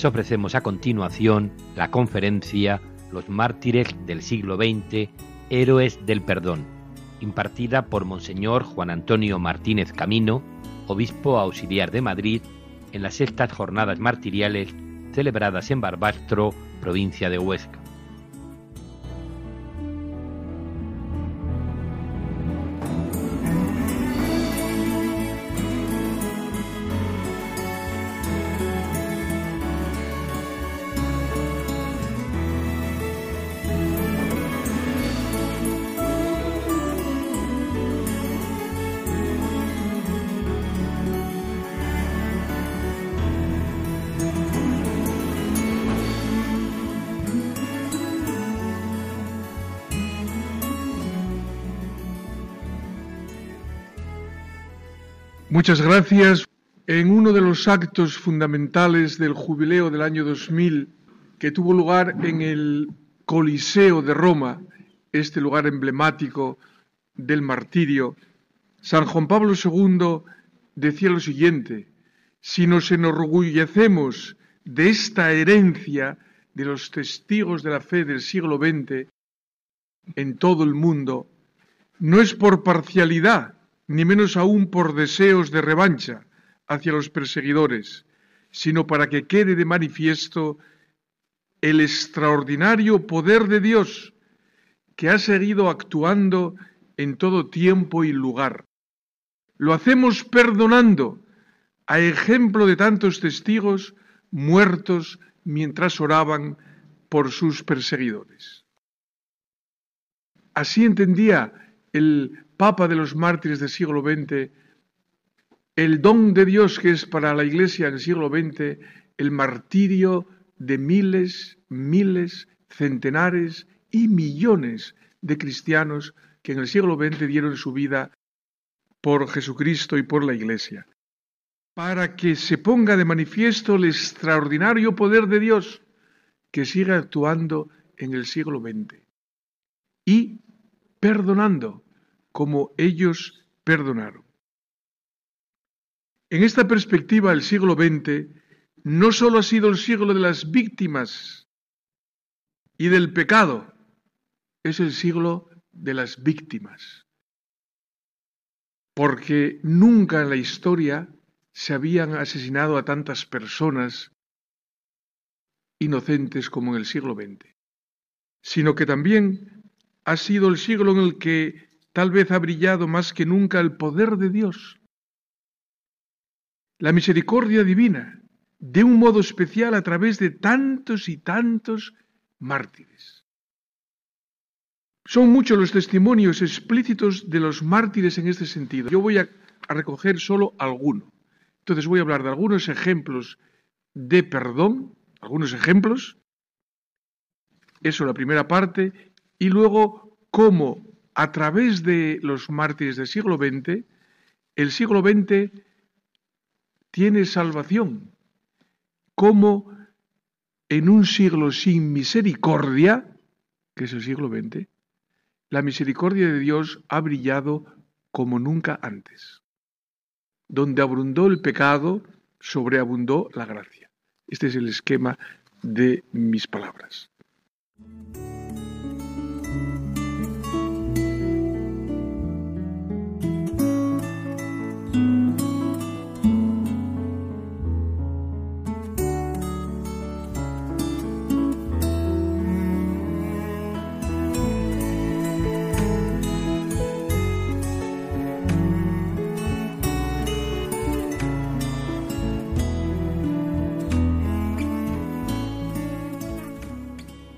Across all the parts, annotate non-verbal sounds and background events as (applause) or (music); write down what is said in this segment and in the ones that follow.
les ofrecemos a continuación la conferencia Los mártires del siglo XX, Héroes del Perdón, impartida por Monseñor Juan Antonio Martínez Camino, obispo auxiliar de Madrid, en las sextas jornadas martiriales celebradas en Barbastro, provincia de Huesca. Muchas gracias. En uno de los actos fundamentales del jubileo del año 2000, que tuvo lugar en el Coliseo de Roma, este lugar emblemático del martirio, San Juan Pablo II decía lo siguiente, si nos enorgullecemos de esta herencia de los testigos de la fe del siglo XX en todo el mundo, no es por parcialidad, ni menos aún por deseos de revancha hacia los perseguidores, sino para que quede de manifiesto el extraordinario poder de Dios que ha seguido actuando en todo tiempo y lugar. Lo hacemos perdonando, a ejemplo de tantos testigos muertos mientras oraban por sus perseguidores. Así entendía el Papa de los mártires del siglo XX, el don de Dios que es para la Iglesia en el siglo XX, el martirio de miles, miles, centenares y millones de cristianos que en el siglo XX dieron su vida por Jesucristo y por la Iglesia, para que se ponga de manifiesto el extraordinario poder de Dios que sigue actuando en el siglo XX y perdonando como ellos perdonaron. En esta perspectiva, el siglo XX no solo ha sido el siglo de las víctimas y del pecado, es el siglo de las víctimas. Porque nunca en la historia se habían asesinado a tantas personas inocentes como en el siglo XX, sino que también ha sido el siglo en el que tal vez ha brillado más que nunca el poder de Dios. La misericordia divina, de un modo especial a través de tantos y tantos mártires. Son muchos los testimonios explícitos de los mártires en este sentido. Yo voy a, recoger solo alguno. Entonces voy a hablar de algunos ejemplos de perdón, algunos ejemplos, eso la primera parte, y luego cómo a través de los mártires del siglo XX, el siglo XX tiene salvación. Como en un siglo sin misericordia, que es el siglo XX, la misericordia de Dios ha brillado como nunca antes. Donde abundó el pecado, sobreabundó la gracia. Este es el esquema de mis palabras.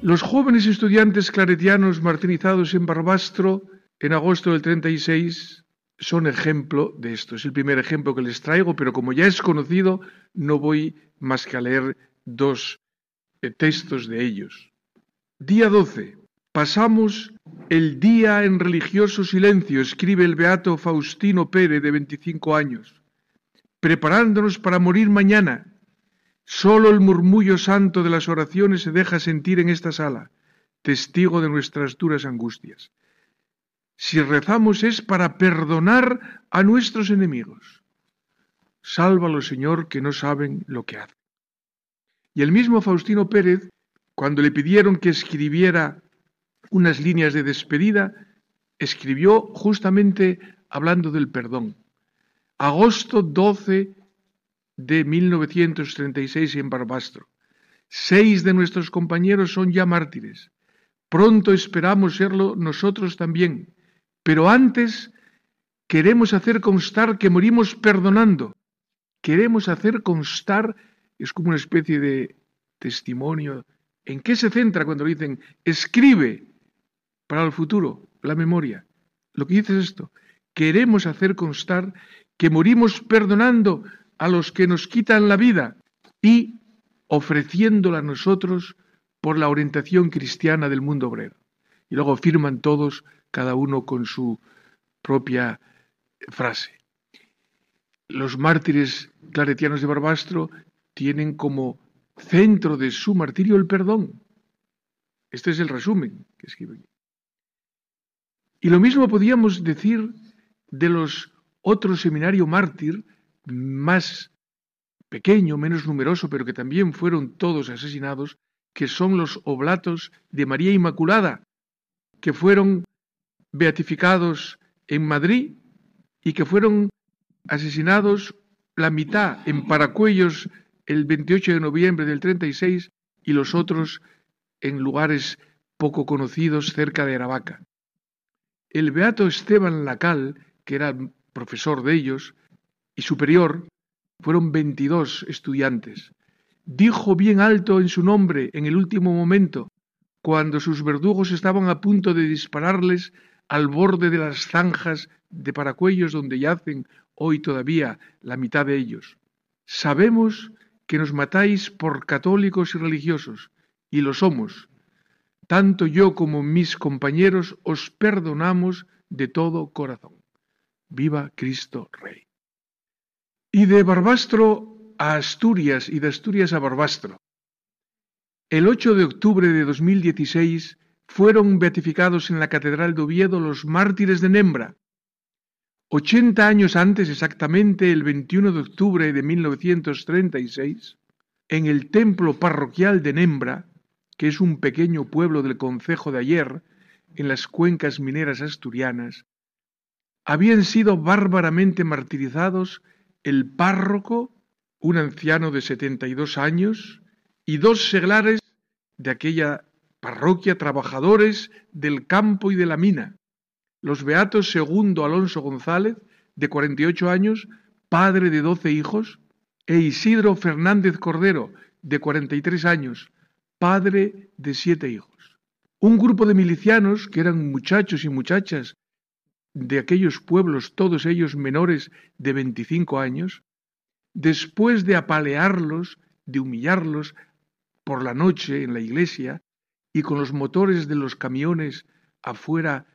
Los jóvenes estudiantes claretianos martirizados en Barbastro en agosto del 36 son ejemplo de esto. Es el primer ejemplo que les traigo, pero como ya es conocido, no voy más que a leer dos eh, textos de ellos. Día 12. Pasamos el día en religioso silencio, escribe el beato Faustino Pérez, de 25 años, preparándonos para morir mañana Solo el murmullo santo de las oraciones se deja sentir en esta sala, testigo de nuestras duras angustias. Si rezamos es para perdonar a nuestros enemigos. Sálvalo, Señor, que no saben lo que hacen. Y el mismo Faustino Pérez, cuando le pidieron que escribiera unas líneas de despedida, escribió justamente hablando del perdón. Agosto 12 de 1936 en Barbastro. Seis de nuestros compañeros son ya mártires. Pronto esperamos serlo nosotros también. Pero antes queremos hacer constar que morimos perdonando. Queremos hacer constar, es como una especie de testimonio. ¿En qué se centra cuando dicen escribe para el futuro, la memoria? Lo que dice es esto. Queremos hacer constar que morimos perdonando a los que nos quitan la vida y ofreciéndola a nosotros por la orientación cristiana del mundo obrero. Y luego firman todos, cada uno con su propia frase. Los mártires claretianos de Barbastro tienen como centro de su martirio el perdón. Este es el resumen que escriben. Y lo mismo podíamos decir de los otros seminario mártir más pequeño, menos numeroso, pero que también fueron todos asesinados, que son los oblatos de María Inmaculada, que fueron beatificados en Madrid y que fueron asesinados la mitad en Paracuellos el 28 de noviembre del 36 y los otros en lugares poco conocidos cerca de Aravaca. El beato Esteban Lacal, que era profesor de ellos, y superior, fueron veintidós estudiantes. Dijo bien alto en su nombre en el último momento, cuando sus verdugos estaban a punto de dispararles al borde de las zanjas de paracuellos donde yacen hoy todavía la mitad de ellos. Sabemos que nos matáis por católicos y religiosos, y lo somos. Tanto yo como mis compañeros os perdonamos de todo corazón. Viva Cristo Rey. Y de Barbastro a Asturias y de Asturias a Barbastro. El 8 de octubre de 2016 fueron beatificados en la Catedral de Oviedo los mártires de Nembra. Ochenta años antes, exactamente el 21 de octubre de 1936, en el templo parroquial de Nembra, que es un pequeño pueblo del concejo de ayer, en las cuencas mineras asturianas, habían sido bárbaramente martirizados el párroco, un anciano de 72 años, y dos seglares de aquella parroquia, trabajadores del campo y de la mina. Los beatos segundo Alonso González, de 48 años, padre de 12 hijos, e Isidro Fernández Cordero, de 43 años, padre de siete hijos. Un grupo de milicianos, que eran muchachos y muchachas de aquellos pueblos, todos ellos menores de 25 años, después de apalearlos, de humillarlos por la noche en la iglesia y con los motores de los camiones afuera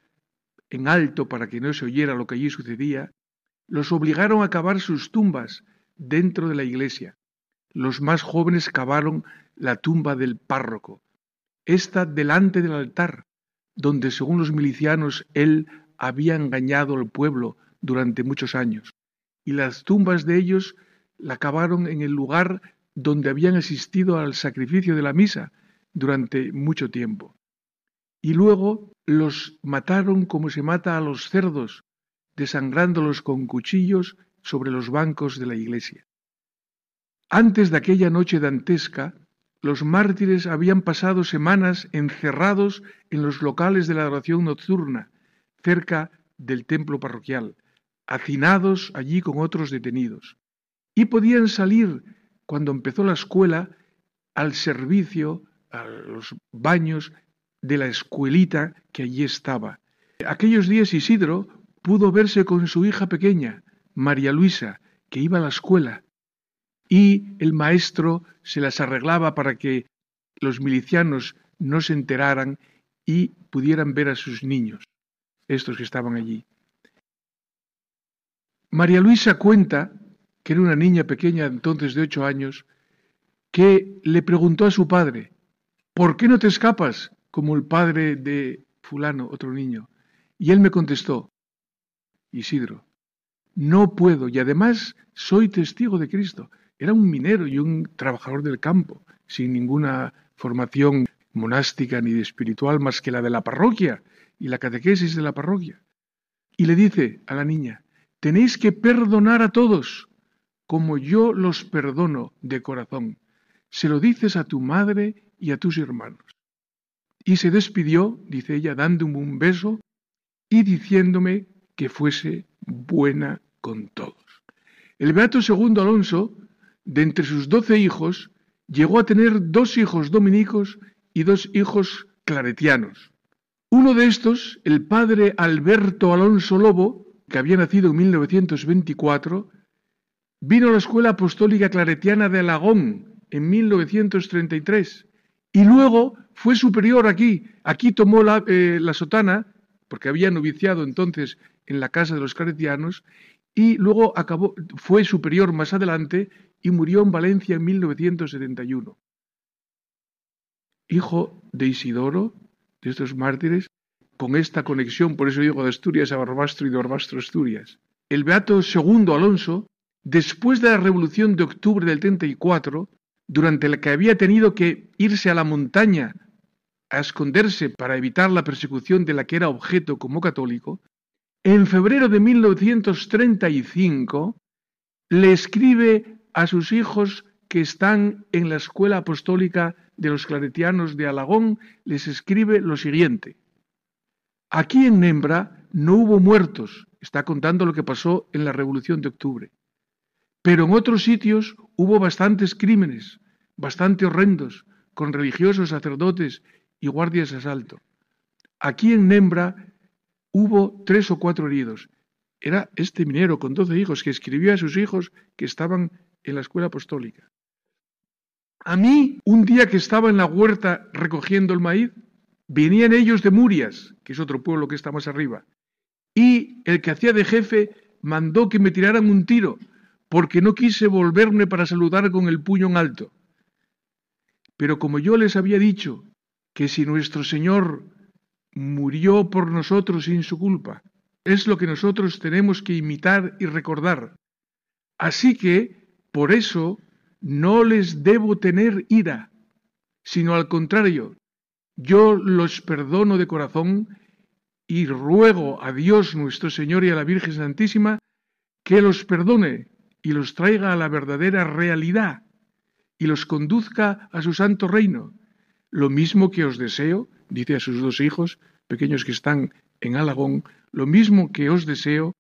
en alto para que no se oyera lo que allí sucedía, los obligaron a cavar sus tumbas dentro de la iglesia. Los más jóvenes cavaron la tumba del párroco, esta delante del altar, donde según los milicianos él había engañado al pueblo durante muchos años, y las tumbas de ellos la cavaron en el lugar donde habían asistido al sacrificio de la misa durante mucho tiempo. Y luego los mataron como se mata a los cerdos, desangrándolos con cuchillos sobre los bancos de la iglesia. Antes de aquella noche dantesca, los mártires habían pasado semanas encerrados en los locales de la adoración nocturna, cerca del templo parroquial, hacinados allí con otros detenidos, y podían salir, cuando empezó la escuela, al servicio, a los baños de la escuelita que allí estaba. Aquellos días Isidro pudo verse con su hija pequeña, María Luisa, que iba a la escuela, y el maestro se las arreglaba para que los milicianos no se enteraran y pudieran ver a sus niños estos que estaban allí. María Luisa cuenta, que era una niña pequeña entonces de ocho años, que le preguntó a su padre, ¿por qué no te escapas como el padre de fulano, otro niño? Y él me contestó, Isidro, no puedo y además soy testigo de Cristo. Era un minero y un trabajador del campo, sin ninguna formación monástica ni espiritual más que la de la parroquia y la catequesis de la parroquia. Y le dice a la niña, tenéis que perdonar a todos, como yo los perdono de corazón. Se lo dices a tu madre y a tus hermanos. Y se despidió, dice ella, dándome un beso y diciéndome que fuese buena con todos. El Beato segundo Alonso, de entre sus doce hijos, llegó a tener dos hijos dominicos y dos hijos claretianos. Uno de estos, el padre Alberto Alonso Lobo, que había nacido en 1924, vino a la Escuela Apostólica Claretiana de Alagón en 1933 y luego fue superior aquí. Aquí tomó la, eh, la sotana, porque había noviciado entonces en la casa de los claretianos, y luego acabó, fue superior más adelante y murió en Valencia en 1971. Hijo de Isidoro, de estos mártires, con esta conexión, por eso digo de Asturias a Barbastro y de Barbastro a Asturias. El Beato II Alonso, después de la Revolución de Octubre del 34, durante la que había tenido que irse a la montaña a esconderse para evitar la persecución de la que era objeto como católico, en febrero de 1935 le escribe a sus hijos que están en la escuela apostólica de los claretianos de Alagón, les escribe lo siguiente. Aquí en Nembra no hubo muertos, está contando lo que pasó en la Revolución de Octubre, pero en otros sitios hubo bastantes crímenes, bastante horrendos, con religiosos, sacerdotes y guardias de asalto. Aquí en Nembra hubo tres o cuatro heridos. Era este minero con doce hijos que escribió a sus hijos que estaban en la escuela apostólica. A mí, un día que estaba en la huerta recogiendo el maíz, venían ellos de Murias, que es otro pueblo que está más arriba, y el que hacía de jefe mandó que me tiraran un tiro, porque no quise volverme para saludar con el puño en alto. Pero como yo les había dicho que si nuestro Señor murió por nosotros sin su culpa, es lo que nosotros tenemos que imitar y recordar. Así que, por eso, no les debo tener ira, sino al contrario, yo los perdono de corazón y ruego a Dios nuestro Señor y a la Virgen Santísima que los perdone y los traiga a la verdadera realidad y los conduzca a su santo reino, lo mismo que os deseo, dice a sus dos hijos, pequeños que están en Alagón, lo mismo que os deseo,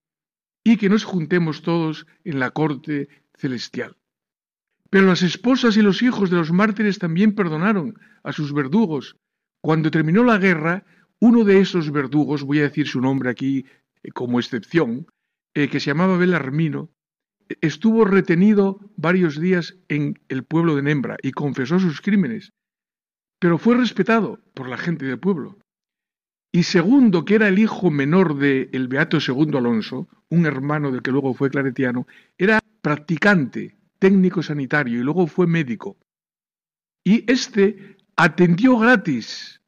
y que nos juntemos todos en la corte celestial. Pero las esposas y los hijos de los mártires también perdonaron a sus verdugos. Cuando terminó la guerra, uno de esos verdugos, voy a decir su nombre aquí eh, como excepción, eh, que se llamaba Belarmino, estuvo retenido varios días en el pueblo de Nembra y confesó sus crímenes pero fue respetado por la gente del pueblo. Y segundo, que era el hijo menor del el Beato Segundo Alonso, un hermano del que luego fue claretiano, era practicante, técnico sanitario y luego fue médico. Y este atendió gratis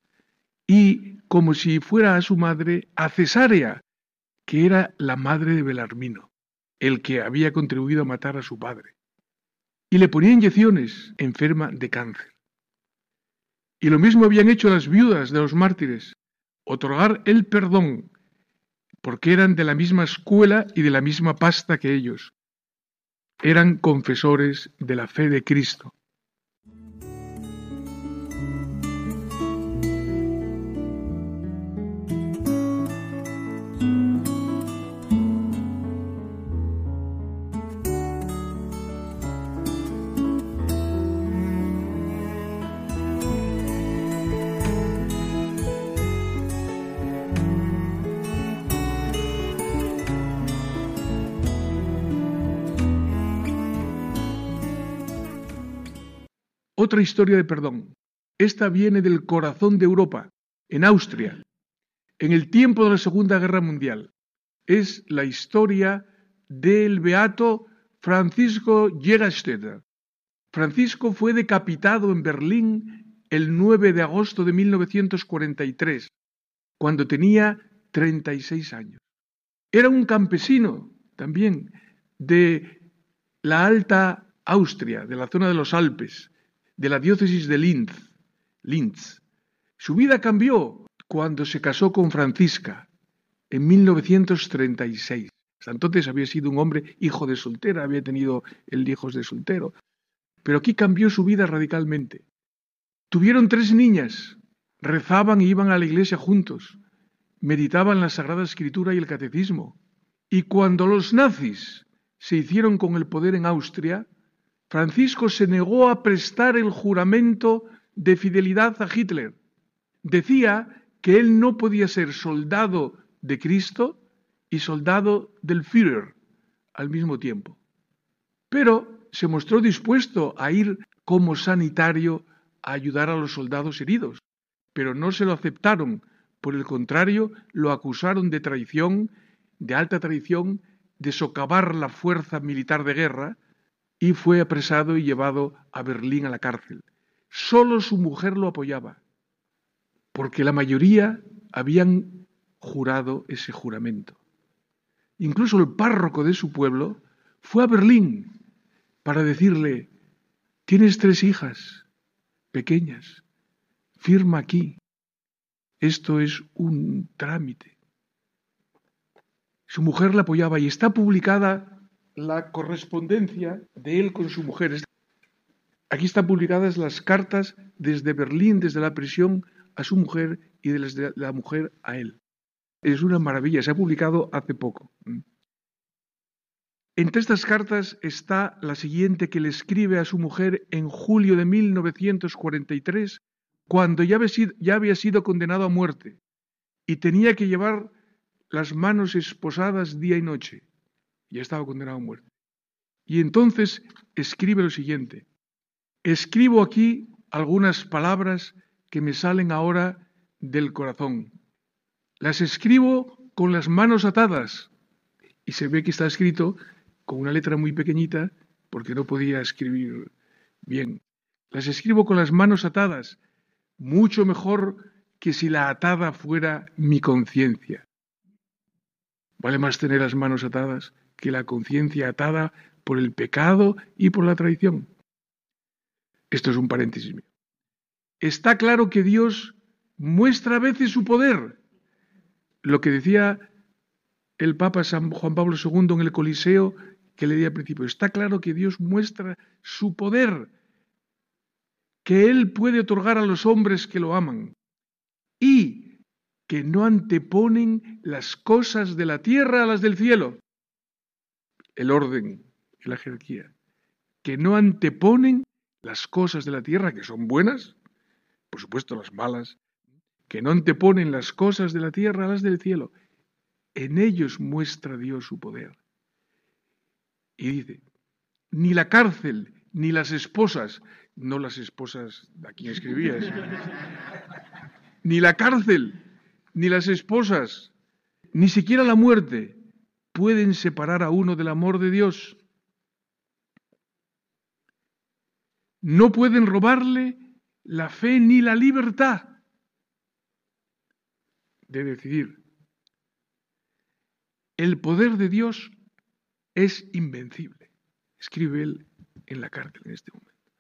y como si fuera a su madre, a Cesárea, que era la madre de Belarmino, el que había contribuido a matar a su padre. Y le ponía inyecciones, enferma de cáncer. Y lo mismo habían hecho las viudas de los mártires, otorgar el perdón, porque eran de la misma escuela y de la misma pasta que ellos. Eran confesores de la fe de Cristo. Otra historia de perdón. Esta viene del corazón de Europa, en Austria, en el tiempo de la Segunda Guerra Mundial. Es la historia del beato Francisco Jägerstätter. Francisco fue decapitado en Berlín el 9 de agosto de 1943, cuando tenía 36 años. Era un campesino también de la Alta Austria, de la zona de los Alpes, de la diócesis de Linz. Linz. Su vida cambió cuando se casó con Francisca en 1936. Hasta entonces había sido un hombre hijo de soltera, había tenido el hijos de soltero. Pero aquí cambió su vida radicalmente. Tuvieron tres niñas, rezaban y iban a la iglesia juntos, meditaban la Sagrada Escritura y el Catecismo. Y cuando los nazis se hicieron con el poder en Austria, Francisco se negó a prestar el juramento de fidelidad a Hitler. Decía que él no podía ser soldado de Cristo y soldado del Führer al mismo tiempo. Pero se mostró dispuesto a ir como sanitario a ayudar a los soldados heridos, pero no se lo aceptaron. Por el contrario, lo acusaron de traición, de alta traición, de socavar la fuerza militar de guerra, y fue apresado y llevado a Berlín a la cárcel. Solo su mujer lo apoyaba, porque la mayoría habían jurado ese juramento. Incluso el párroco de su pueblo fue a Berlín para decirle, tienes tres hijas pequeñas, firma aquí. Esto es un trámite. Su mujer la apoyaba y está publicada la correspondencia de él con su mujer. Aquí están publicadas las cartas desde Berlín, desde la prisión, a su mujer y desde la mujer a él. Es una maravilla, se ha publicado hace poco. Entre estas cartas está la siguiente que le escribe a su mujer en julio de 1943, cuando ya había sido condenado a muerte y tenía que llevar las manos esposadas día y noche. Ya estaba condenado a muerte. Y entonces escribe lo siguiente. Escribo aquí algunas palabras que me salen ahora del corazón. Las escribo con las manos atadas. Y se ve que está escrito con una letra muy pequeñita porque no podía escribir bien. Las escribo con las manos atadas, mucho mejor que si la atada fuera mi conciencia. Vale más tener las manos atadas que la conciencia atada por el pecado y por la traición. Esto es un paréntesis mío. Está claro que Dios muestra a veces su poder. Lo que decía el Papa San Juan Pablo II en el Coliseo que le di al principio. Está claro que Dios muestra su poder, que Él puede otorgar a los hombres que lo aman y que no anteponen las cosas de la tierra a las del cielo. El orden y la jerarquía. Que no anteponen las cosas de la tierra, que son buenas, por supuesto las malas, que no anteponen las cosas de la tierra a las del cielo. En ellos muestra Dios su poder. Y dice, ni la cárcel, ni las esposas, no las esposas a quien escribías, (laughs) ni la cárcel, ni las esposas, ni siquiera la muerte pueden separar a uno del amor de Dios. No pueden robarle la fe ni la libertad de decidir. El poder de Dios es invencible, escribe él en la cárcel en este momento,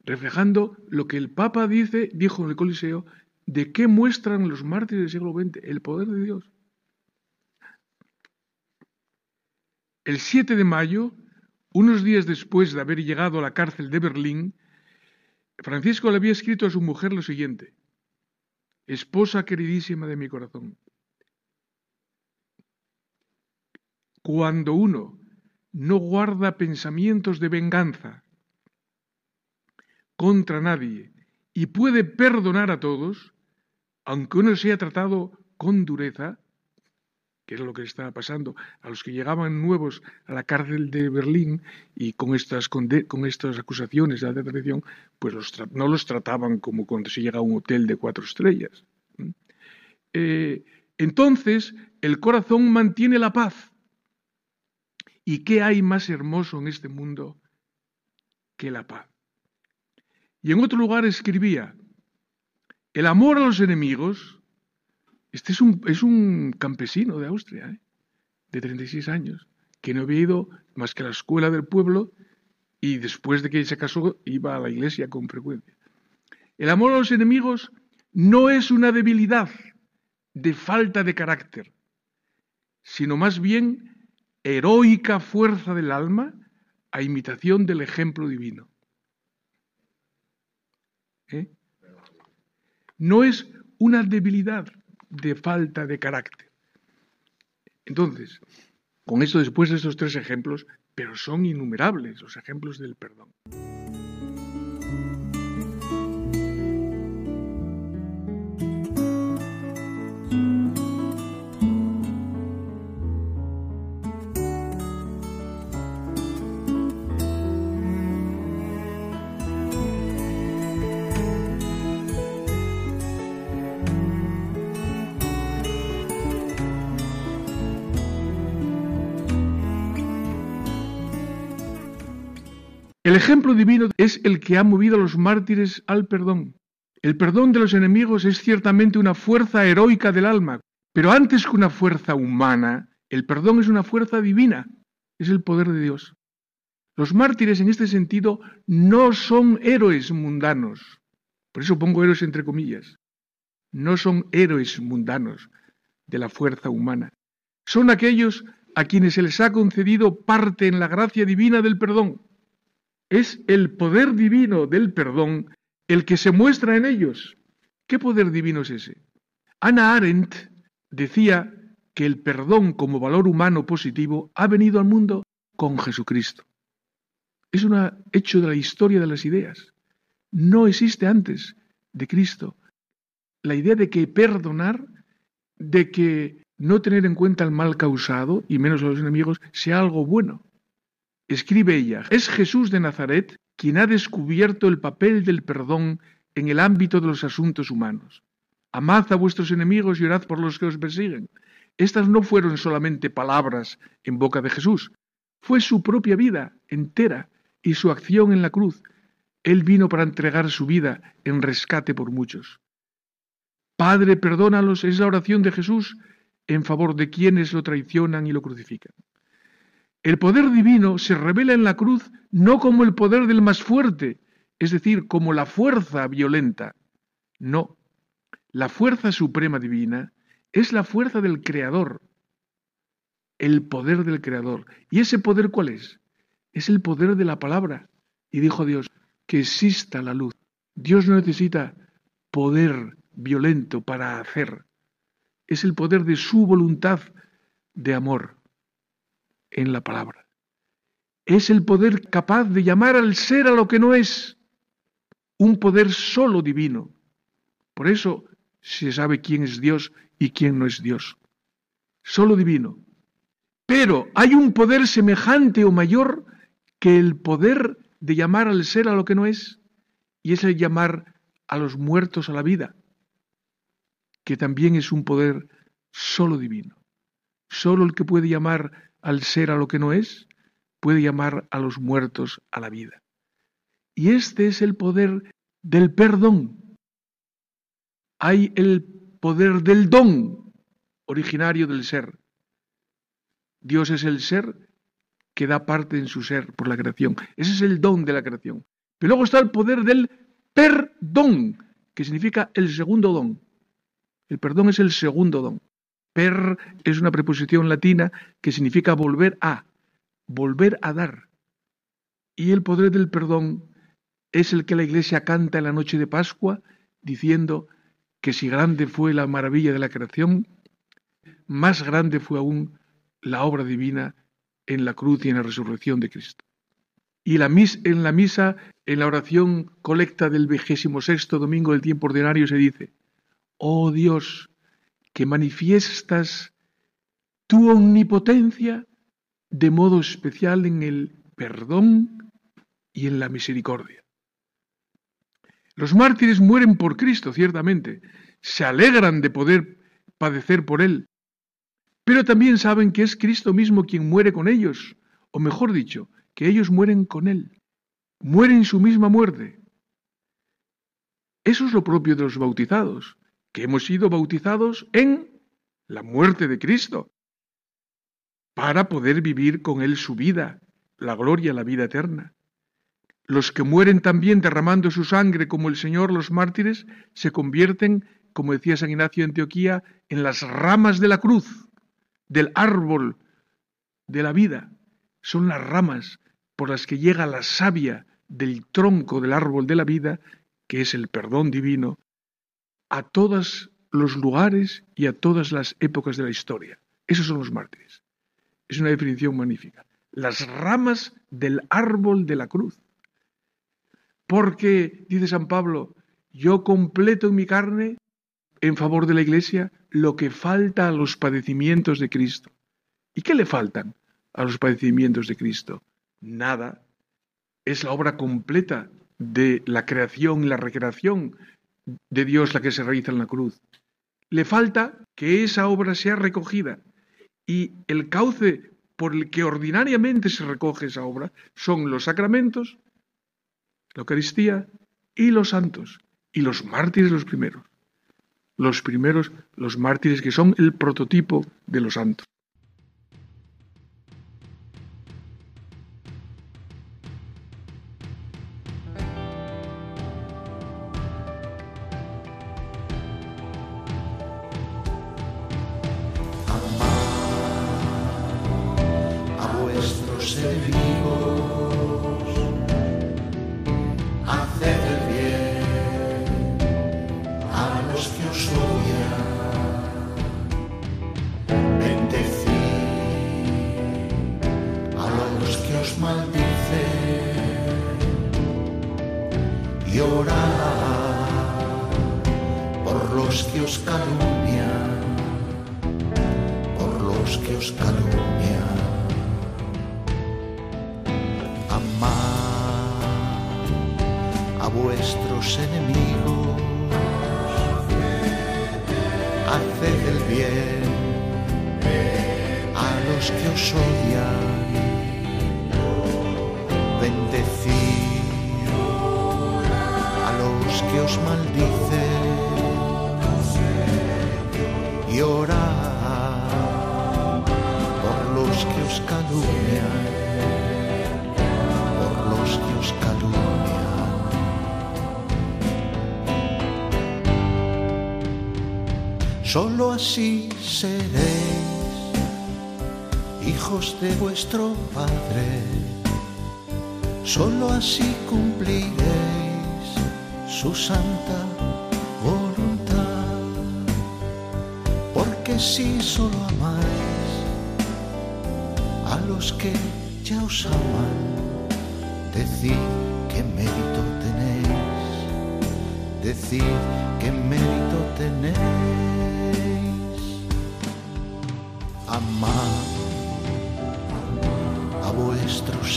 reflejando lo que el Papa dice, dijo en el Coliseo ¿De qué muestran los mártires del siglo XX? El poder de Dios. El 7 de mayo, unos días después de haber llegado a la cárcel de Berlín, Francisco le había escrito a su mujer lo siguiente, esposa queridísima de mi corazón, cuando uno no guarda pensamientos de venganza contra nadie y puede perdonar a todos, aunque uno sea tratado con dureza, que es lo que estaba pasando a los que llegaban nuevos a la cárcel de Berlín y con estas, con, estas acusaciones de alta traición, pues no los trataban como cuando se llega a un hotel de cuatro estrellas. Eh, entonces, el corazón mantiene la paz. ¿Y qué hay más hermoso en este mundo que la paz? Y en otro lugar escribía, el amor a los enemigos, este es un, es un campesino de Austria, ¿eh? de 36 años, que no había ido más que a la escuela del pueblo y después de que se casó iba a la iglesia con frecuencia. El amor a los enemigos no es una debilidad de falta de carácter, sino más bien heroica fuerza del alma a imitación del ejemplo divino. ¿Eh? No es una debilidad de falta de carácter. Entonces, con esto después de estos tres ejemplos, pero son innumerables los ejemplos del perdón. Ejemplo divino es el que ha movido a los mártires al perdón. El perdón de los enemigos es ciertamente una fuerza heroica del alma, pero antes que una fuerza humana, el perdón es una fuerza divina, es el poder de Dios. Los mártires en este sentido no son héroes mundanos, por eso pongo héroes entre comillas, no son héroes mundanos de la fuerza humana, son aquellos a quienes se les ha concedido parte en la gracia divina del perdón es el poder divino del perdón el que se muestra en ellos. ¿Qué poder divino es ese? Ana Arendt decía que el perdón como valor humano positivo ha venido al mundo con Jesucristo. Es un hecho de la historia de las ideas. No existe antes de Cristo la idea de que perdonar, de que no tener en cuenta el mal causado, y menos a los enemigos, sea algo bueno. Escribe ella, es Jesús de Nazaret quien ha descubierto el papel del perdón en el ámbito de los asuntos humanos. Amad a vuestros enemigos y orad por los que os persiguen. Estas no fueron solamente palabras en boca de Jesús, fue su propia vida entera y su acción en la cruz. Él vino para entregar su vida en rescate por muchos. Padre, perdónalos es la oración de Jesús en favor de quienes lo traicionan y lo crucifican. El poder divino se revela en la cruz no como el poder del más fuerte, es decir, como la fuerza violenta. No, la fuerza suprema divina es la fuerza del Creador, el poder del Creador. ¿Y ese poder cuál es? Es el poder de la palabra. Y dijo Dios, que exista la luz. Dios no necesita poder violento para hacer. Es el poder de su voluntad de amor en la palabra. Es el poder capaz de llamar al ser a lo que no es, un poder solo divino. Por eso se sabe quién es Dios y quién no es Dios. Solo divino. Pero hay un poder semejante o mayor que el poder de llamar al ser a lo que no es, y es el llamar a los muertos a la vida, que también es un poder solo divino. Solo el que puede llamar al ser a lo que no es, puede llamar a los muertos a la vida. Y este es el poder del perdón. Hay el poder del don, originario del ser. Dios es el ser que da parte en su ser por la creación. Ese es el don de la creación. Pero luego está el poder del perdón, que significa el segundo don. El perdón es el segundo don. Per es una preposición latina que significa volver a, volver a dar. Y el poder del perdón es el que la Iglesia canta en la noche de Pascua, diciendo que si grande fue la maravilla de la creación, más grande fue aún la obra divina en la cruz y en la resurrección de Cristo. Y en la misa, en la oración colecta del vigésimo sexto domingo del tiempo ordinario se dice, Oh Dios, que manifiestas tu omnipotencia de modo especial en el perdón y en la misericordia. Los mártires mueren por Cristo, ciertamente, se alegran de poder padecer por Él, pero también saben que es Cristo mismo quien muere con ellos, o mejor dicho, que ellos mueren con Él, mueren su misma muerte. Eso es lo propio de los bautizados que hemos sido bautizados en la muerte de Cristo, para poder vivir con Él su vida, la gloria, la vida eterna. Los que mueren también derramando su sangre como el Señor, los mártires, se convierten, como decía San Ignacio de Antioquía, en las ramas de la cruz, del árbol de la vida. Son las ramas por las que llega la savia del tronco del árbol de la vida, que es el perdón divino, a todos los lugares y a todas las épocas de la historia. Esos son los mártires. Es una definición magnífica. Las ramas del árbol de la cruz. Porque, dice San Pablo, yo completo en mi carne, en favor de la Iglesia, lo que falta a los padecimientos de Cristo. ¿Y qué le faltan a los padecimientos de Cristo? Nada. Es la obra completa de la creación y la recreación de Dios la que se realiza en la cruz. Le falta que esa obra sea recogida y el cauce por el que ordinariamente se recoge esa obra son los sacramentos, la Eucaristía y los santos, y los mártires los primeros. Los primeros, los mártires que son el prototipo de los santos. servir. Solo así seréis hijos de vuestro Padre. Solo así cumpliréis su santa voluntad. Porque si solo amáis a los que ya os aman, decid qué mérito tenéis. Decid qué mérito tenéis.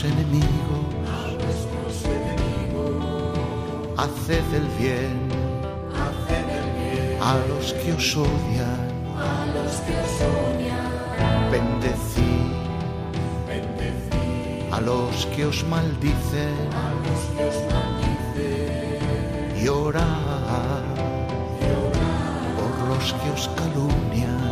Vuestros enemigos, haced el bien, a los que os odian, bendecid, a los que os maldicen, y orad por los que os calumnian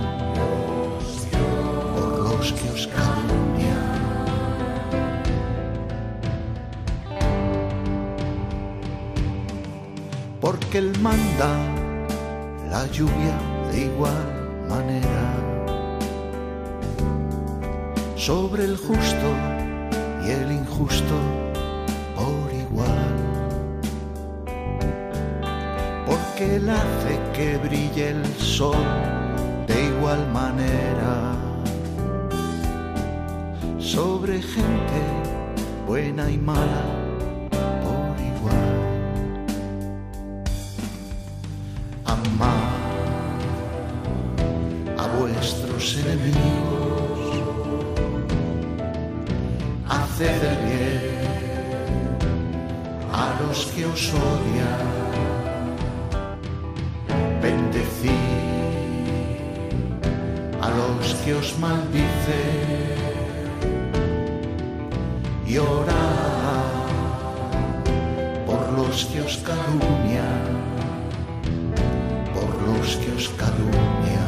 Porque Él manda la lluvia de igual manera sobre el justo y el injusto por igual. Porque Él hace que brille el sol de igual manera sobre gente buena y mala haced el bien a los que os odian, bendecid a los que os maldicen. Y por los que os calumnian, por los que os calumnian.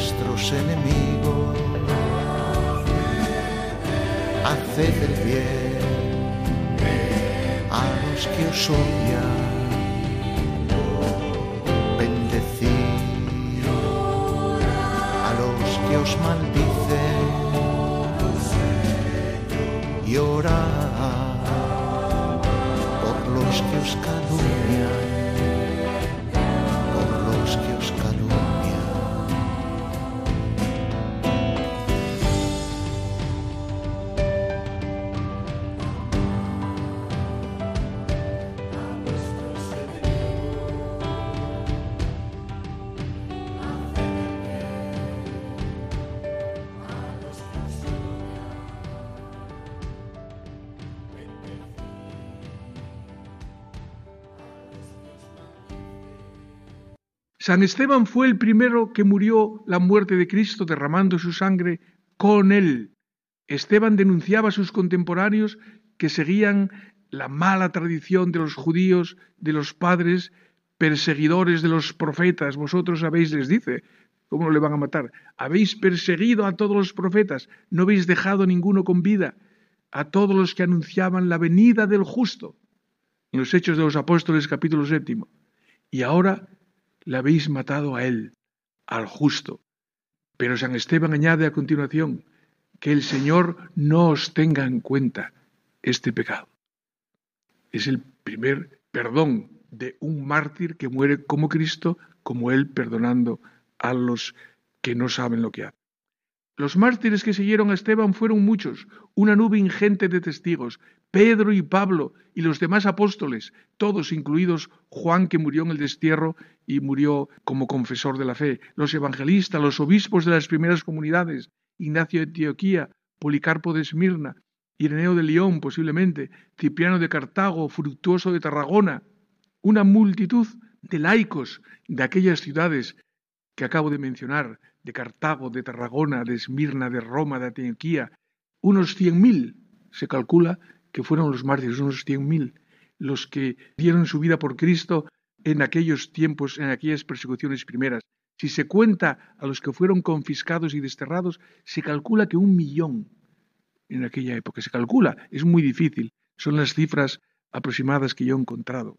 nuestros enemigos. Haced el bien a los que os odian. San Esteban fue el primero que murió la muerte de Cristo derramando su sangre con él. Esteban denunciaba a sus contemporáneos que seguían la mala tradición de los judíos, de los padres perseguidores de los profetas. Vosotros habéis, les dice, ¿cómo no le van a matar? Habéis perseguido a todos los profetas, no habéis dejado ninguno con vida, a todos los que anunciaban la venida del justo. En los Hechos de los Apóstoles capítulo séptimo. Y ahora le habéis matado a él, al justo. Pero San Esteban añade a continuación, que el Señor no os tenga en cuenta este pecado. Es el primer perdón de un mártir que muere como Cristo, como Él perdonando a los que no saben lo que hacen. Los mártires que siguieron a Esteban fueron muchos, una nube ingente de testigos, Pedro y Pablo y los demás apóstoles, todos incluidos Juan que murió en el destierro y murió como confesor de la fe, los evangelistas, los obispos de las primeras comunidades, Ignacio de Antioquía, Policarpo de Esmirna, Ireneo de León posiblemente, Cipriano de Cartago, Fructuoso de Tarragona, una multitud de laicos de aquellas ciudades que acabo de mencionar, de Cartago, de Tarragona, de Esmirna, de Roma, de Antioquía, unos cien mil, se calcula que fueron los mártires, unos cien mil, los que dieron su vida por Cristo en aquellos tiempos, en aquellas persecuciones primeras. Si se cuenta a los que fueron confiscados y desterrados, se calcula que un millón en aquella época. Se calcula, es muy difícil, son las cifras aproximadas que yo he encontrado.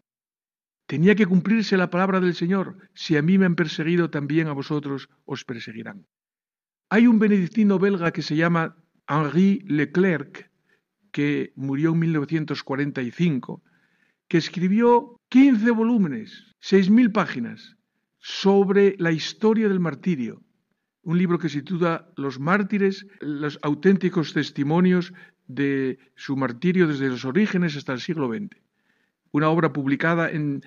Tenía que cumplirse la palabra del Señor. Si a mí me han perseguido, también a vosotros os perseguirán. Hay un benedictino belga que se llama Henri Leclerc, que murió en 1945, que escribió 15 volúmenes, 6.000 páginas, sobre la historia del martirio. Un libro que se titula Los mártires, los auténticos testimonios de su martirio desde los orígenes hasta el siglo XX una obra publicada en,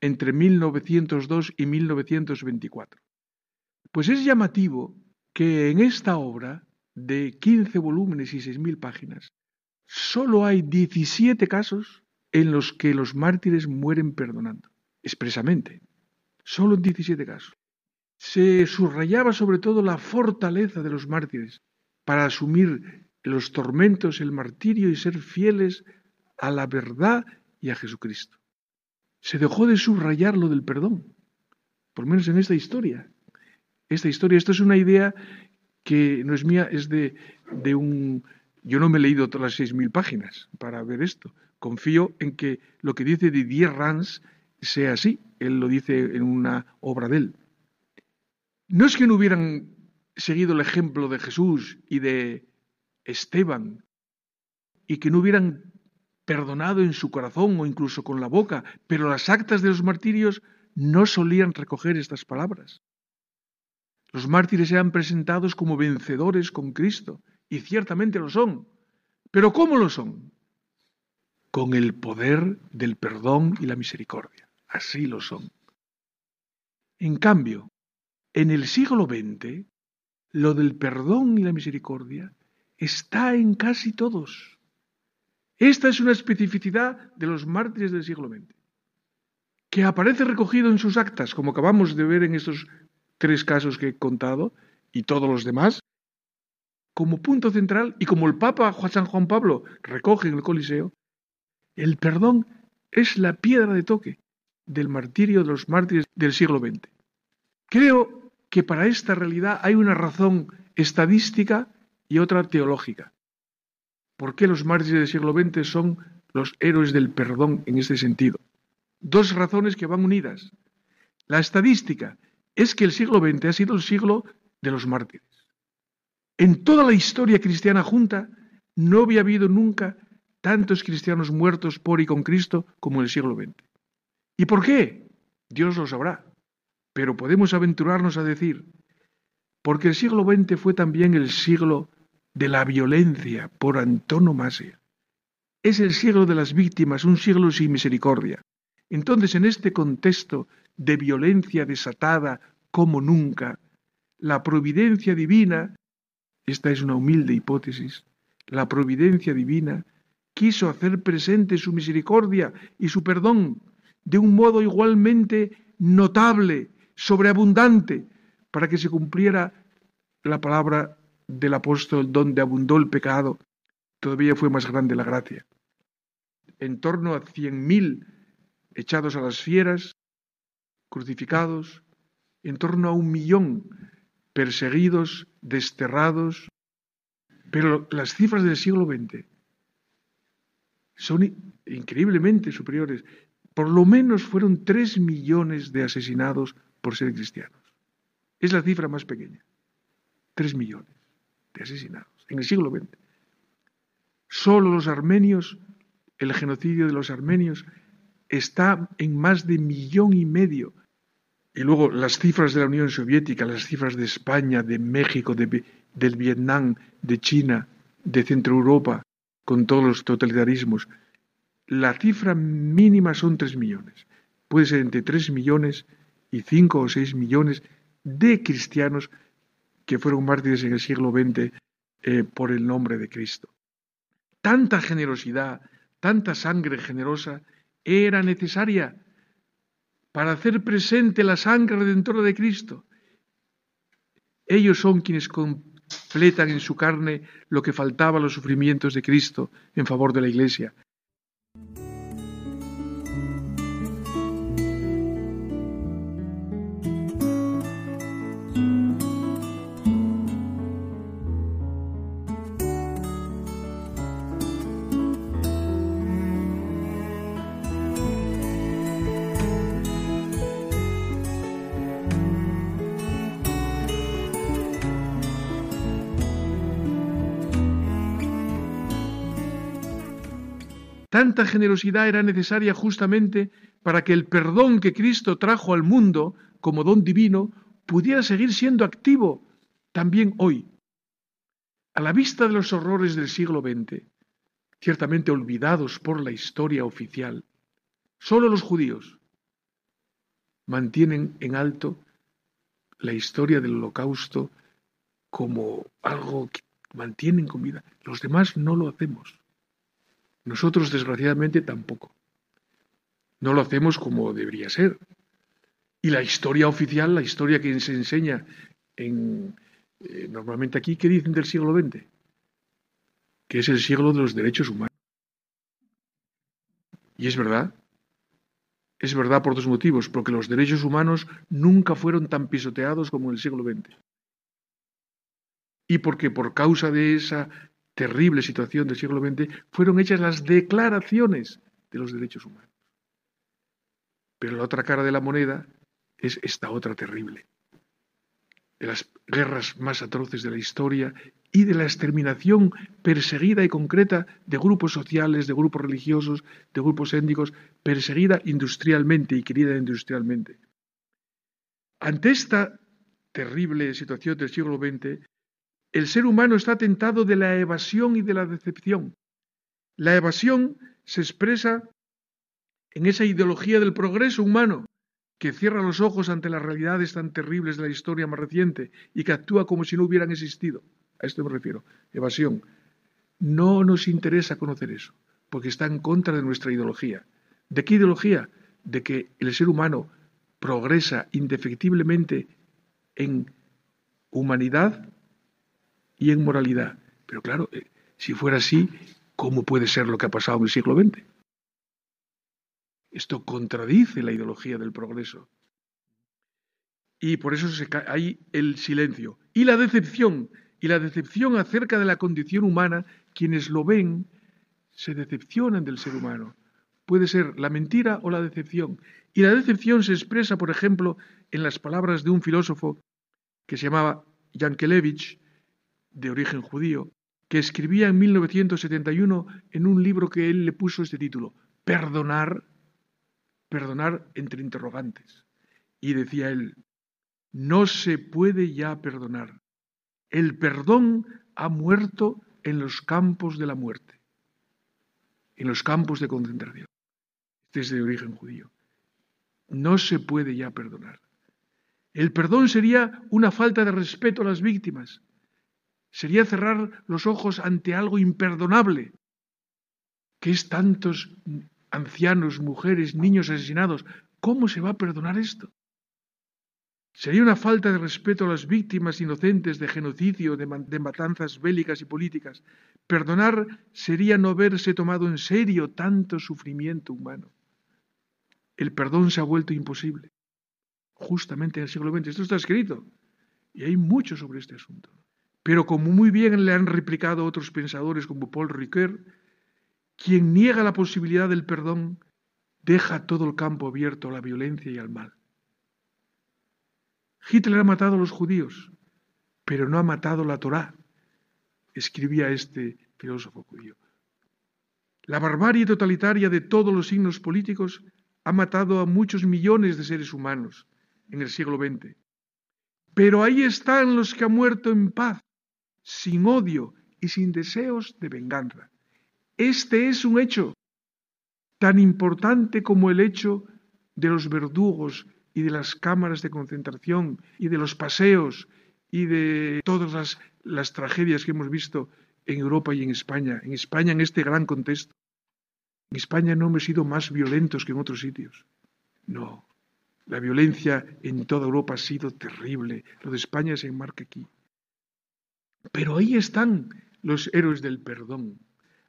entre 1902 y 1924. Pues es llamativo que en esta obra, de 15 volúmenes y 6.000 páginas, solo hay 17 casos en los que los mártires mueren perdonando, expresamente. Solo en 17 casos. Se subrayaba sobre todo la fortaleza de los mártires para asumir los tormentos, el martirio y ser fieles a la verdad y a Jesucristo. Se dejó de subrayar lo del perdón, por lo menos en esta historia. Esta historia, esto es una idea que no es mía, es de, de un... Yo no me he leído todas las seis mil páginas para ver esto. Confío en que lo que dice Didier Rans sea así. Él lo dice en una obra de él. No es que no hubieran seguido el ejemplo de Jesús y de Esteban y que no hubieran perdonado en su corazón o incluso con la boca, pero las actas de los martirios no solían recoger estas palabras. Los mártires eran presentados como vencedores con Cristo, y ciertamente lo son. Pero ¿cómo lo son? Con el poder del perdón y la misericordia. Así lo son. En cambio, en el siglo XX, lo del perdón y la misericordia está en casi todos. Esta es una especificidad de los mártires del siglo XX, que aparece recogido en sus actas, como acabamos de ver en estos tres casos que he contado, y todos los demás, como punto central, y como el Papa San Juan Pablo recoge en el Coliseo, el perdón es la piedra de toque del martirio de los mártires del siglo XX. Creo que para esta realidad hay una razón estadística y otra teológica. por qué los mártires del siglo XX son los héroes del perdón en este sentido. Dos razones que van unidas. La estadística es que el siglo XX ha sido el siglo de los mártires. En toda la historia cristiana junta no había habido nunca tantos cristianos muertos por y con Cristo como en el siglo XX. ¿Y por qué? Dios lo sabrá. Pero podemos aventurarnos a decir, porque el siglo XX fue también el siglo de la violencia por antonomasia. Es el siglo de las víctimas, un siglo sin misericordia. Entonces, en este contexto de violencia desatada como nunca, la providencia divina, esta es una humilde hipótesis, la providencia divina quiso hacer presente su misericordia y su perdón de un modo igualmente notable, sobreabundante, para que se cumpliera la palabra del apóstol, donde abundó el pecado, todavía fue más grande la gracia. En torno a cien mil echados a las fieras, crucificados, en torno a un millón perseguidos, desterrados, pero las cifras del siglo XX son increíblemente superiores. Por lo menos fueron tres millones de asesinados por ser cristianos. Es la cifra más pequeña. Tres millones de asesinados en el siglo XX. Solo los armenios, el genocidio de los armenios, está en más de millón y medio. Y luego las cifras de la Unión Soviética, las cifras de España, de México, de, del Vietnam, de China, de Centro Europa, con todos los totalitarismos. La cifra mínima son tres millones. Puede ser entre tres millones y cinco o seis millones de cristianos que fueron mártires en el siglo XX eh, por el nombre de Cristo. Tanta generosidad, tanta sangre generosa era necesaria para hacer presente la sangre redentora de Cristo. Ellos son quienes completan en su carne lo que faltaba a los sufrimientos de Cristo en favor de la Iglesia. Tanta generosidad era necesaria justamente para que el perdón que Cristo trajo al mundo como don divino pudiera seguir siendo activo también hoy. A la vista de los horrores del siglo XX, ciertamente olvidados por la historia oficial, solo los judíos mantienen en alto la historia del holocausto como algo que mantienen con vida. Los demás no lo hacemos. Nosotros, desgraciadamente, tampoco. No lo hacemos como debería ser. Y la historia oficial, la historia que se enseña en, eh, normalmente aquí, ¿qué dicen del siglo XX? Que es el siglo de los derechos humanos. Y es verdad. Es verdad por dos motivos. Porque los derechos humanos nunca fueron tan pisoteados como en el siglo XX. Y porque por causa de esa terrible situación del siglo XX, fueron hechas las declaraciones de los derechos humanos. Pero la otra cara de la moneda es esta otra terrible, de las guerras más atroces de la historia y de la exterminación perseguida y concreta de grupos sociales, de grupos religiosos, de grupos étnicos, perseguida industrialmente y querida industrialmente. Ante esta terrible situación del siglo XX, el ser humano está tentado de la evasión y de la decepción. La evasión se expresa en esa ideología del progreso humano que cierra los ojos ante las realidades tan terribles de la historia más reciente y que actúa como si no hubieran existido. A esto me refiero, evasión. No nos interesa conocer eso, porque está en contra de nuestra ideología. ¿De qué ideología? De que el ser humano progresa indefectiblemente en humanidad y en moralidad. Pero claro, eh, si fuera así, ¿cómo puede ser lo que ha pasado en el siglo XX? Esto contradice la ideología del progreso. Y por eso hay el silencio. Y la decepción, y la decepción acerca de la condición humana quienes lo ven se decepcionan del ser humano. Puede ser la mentira o la decepción. Y la decepción se expresa, por ejemplo, en las palabras de un filósofo que se llamaba Yankelevich, de origen judío, que escribía en 1971 en un libro que él le puso este título, Perdonar, perdonar entre interrogantes. Y decía él, no se puede ya perdonar. El perdón ha muerto en los campos de la muerte, en los campos de concentración. Este es de origen judío. No se puede ya perdonar. El perdón sería una falta de respeto a las víctimas, sería cerrar los ojos ante algo imperdonable, que es tantos ancianos, mujeres, niños asesinados. ¿Cómo se va a perdonar esto? Sería una falta de respeto a las víctimas inocentes de genocidio, de, de, matanzas bélicas y políticas. Perdonar sería no haberse tomado en serio tanto sufrimiento humano. El perdón se ha vuelto imposible, justamente en el siglo XX. Esto está escrito y hay mucho sobre este asunto. Pero como muy bien le han replicado otros pensadores como Paul Ricoeur, quien niega la posibilidad del perdón deja todo el campo abierto a la violencia y al mal. Hitler ha matado a los judíos, pero no ha matado la Torá, escribía este filósofo judío. La barbarie totalitaria de todos los signos políticos ha matado a muchos millones de seres humanos en el siglo XX. Pero ahí están los que han muerto en paz, sin odio y sin deseos de venganza. Este es un hecho tan importante como el hecho de los verdugos y de las cámaras de concentración y de los paseos y de todas las, tragedias que hemos visto en Europa y en España, en España en este gran contexto. En España no hemos sido más violentos que en otros sitios. No, la violencia en toda Europa ha sido terrible. Lo de España se enmarca aquí. Pero ahí están los héroes del perdón.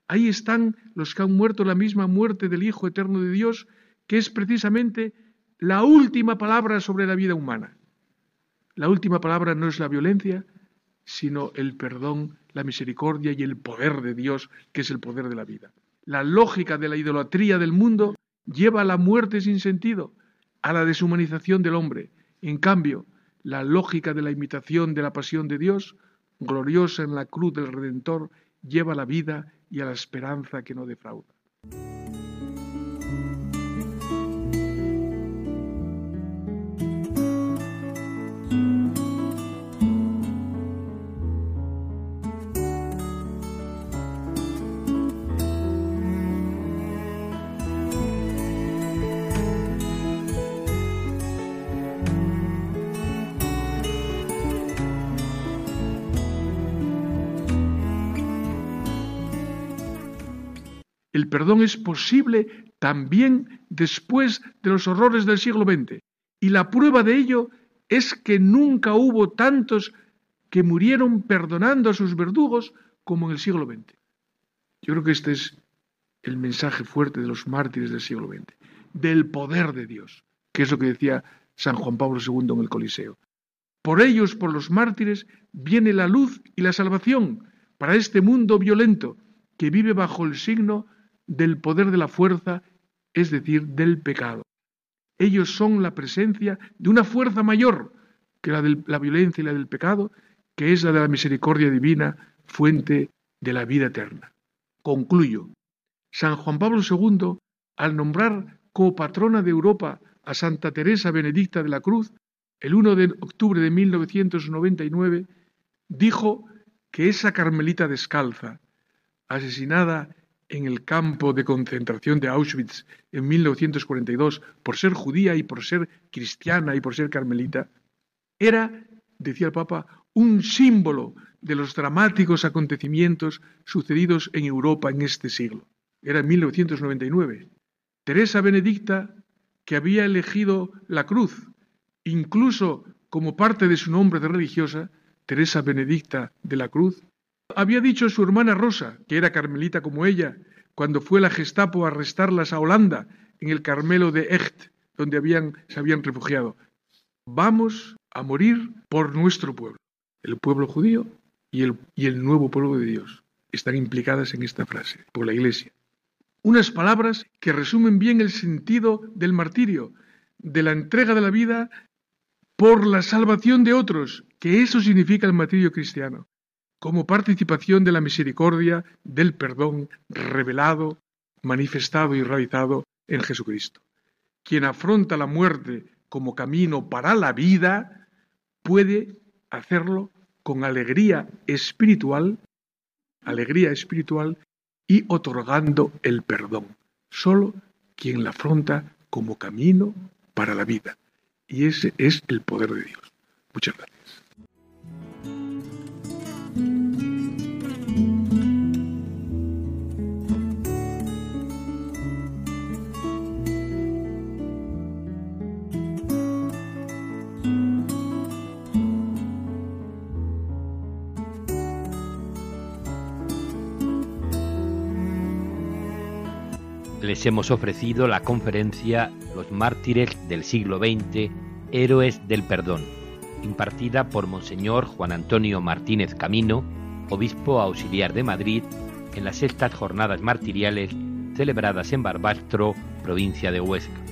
Ahí están los que han muerto la misma muerte del Hijo Eterno de Dios, que es precisamente la última palabra sobre la vida humana. La última palabra no es la violencia, sino el perdón, la misericordia y el poder de Dios, que es el poder de la vida. La lógica de la idolatría del mundo lleva a la muerte sin sentido, a la deshumanización del hombre. En cambio, la lógica de la imitación de la pasión de Dios gloriosa en la cruz del Redentor, lleva la vida y a la esperanza que no defrauda. Perdón es posible también después de los horrores del siglo XX. Y la prueba de ello es que nunca hubo tantos que murieron perdonando a sus verdugos como en el siglo XX. Yo creo que este es el mensaje fuerte de los mártires del siglo XX, del poder de Dios, que es lo que decía San Juan Pablo II en el Coliseo. Por ellos, por los mártires, viene la luz y la salvación para este mundo violento que vive bajo el signo del poder de la fuerza, es decir, del pecado. Ellos son la presencia de una fuerza mayor que la de la violencia y la del pecado, que es la de la misericordia divina, fuente de la vida eterna. Concluyo. San Juan Pablo II, al nombrar como patrona de Europa a Santa Teresa Benedicta de la Cruz, el 1 de octubre de 1999, dijo que esa carmelita descalza, asesinada en el campo de concentración de Auschwitz en 1942 por ser judía y por ser cristiana y por ser carmelita, era, decía el Papa, un símbolo de los dramáticos acontecimientos sucedidos en Europa en este siglo. Era en 1999. Teresa Benedicta, que había elegido la cruz, incluso como parte de su nombre de religiosa, Teresa Benedicta de la Cruz, había dicho su hermana Rosa, que era carmelita como ella, cuando fue la Gestapo a arrestarlas a Holanda, en el Carmelo de Echt, donde habían, se habían refugiado. Vamos a morir por nuestro pueblo, el pueblo judío y el, y el nuevo pueblo de Dios. están implicadas en esta frase por la Iglesia. Unas palabras que resumen bien el sentido del martirio, de la entrega de la vida por la salvación de otros, que eso significa el martirio cristiano, como participación de la misericordia, del perdón revelado, manifestado y realizado en Jesucristo. Quien afronta la muerte como camino para la vida puede hacerlo con alegría espiritual, alegría espiritual y otorgando el perdón. Solo quien la afronta como camino para la vida. Y ese es el poder de Dios. Muchas gracias. Les hemos ofrecido la conferencia Los mártires del siglo XX, Héroes del Perdón, impartida por Monseñor Juan Antonio Martínez Camino, obispo auxiliar de Madrid, en las sextas jornadas martiriales celebradas en Barbastro, provincia de Huesca.